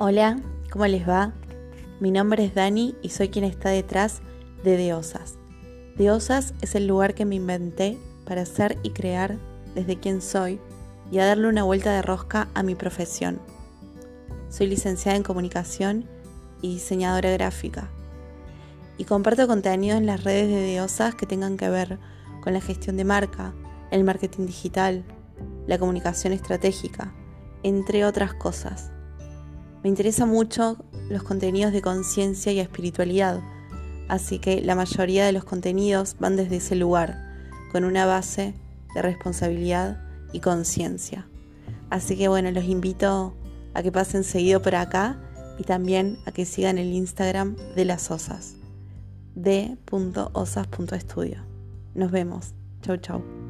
Hola, ¿cómo les va? Mi nombre es Dani y soy quien está detrás de Deosas. Deosas es el lugar que me inventé para ser y crear desde quien soy y a darle una vuelta de rosca a mi profesión. Soy licenciada en comunicación y diseñadora gráfica. Y comparto contenido en las redes de Deosas que tengan que ver con la gestión de marca, el marketing digital, la comunicación estratégica, entre otras cosas. Me interesa mucho los contenidos de conciencia y espiritualidad, así que la mayoría de los contenidos van desde ese lugar, con una base de responsabilidad y conciencia. Así que bueno, los invito a que pasen seguido por acá y también a que sigan el Instagram de las osas, d.osas.estudio. Nos vemos. Chau, chau.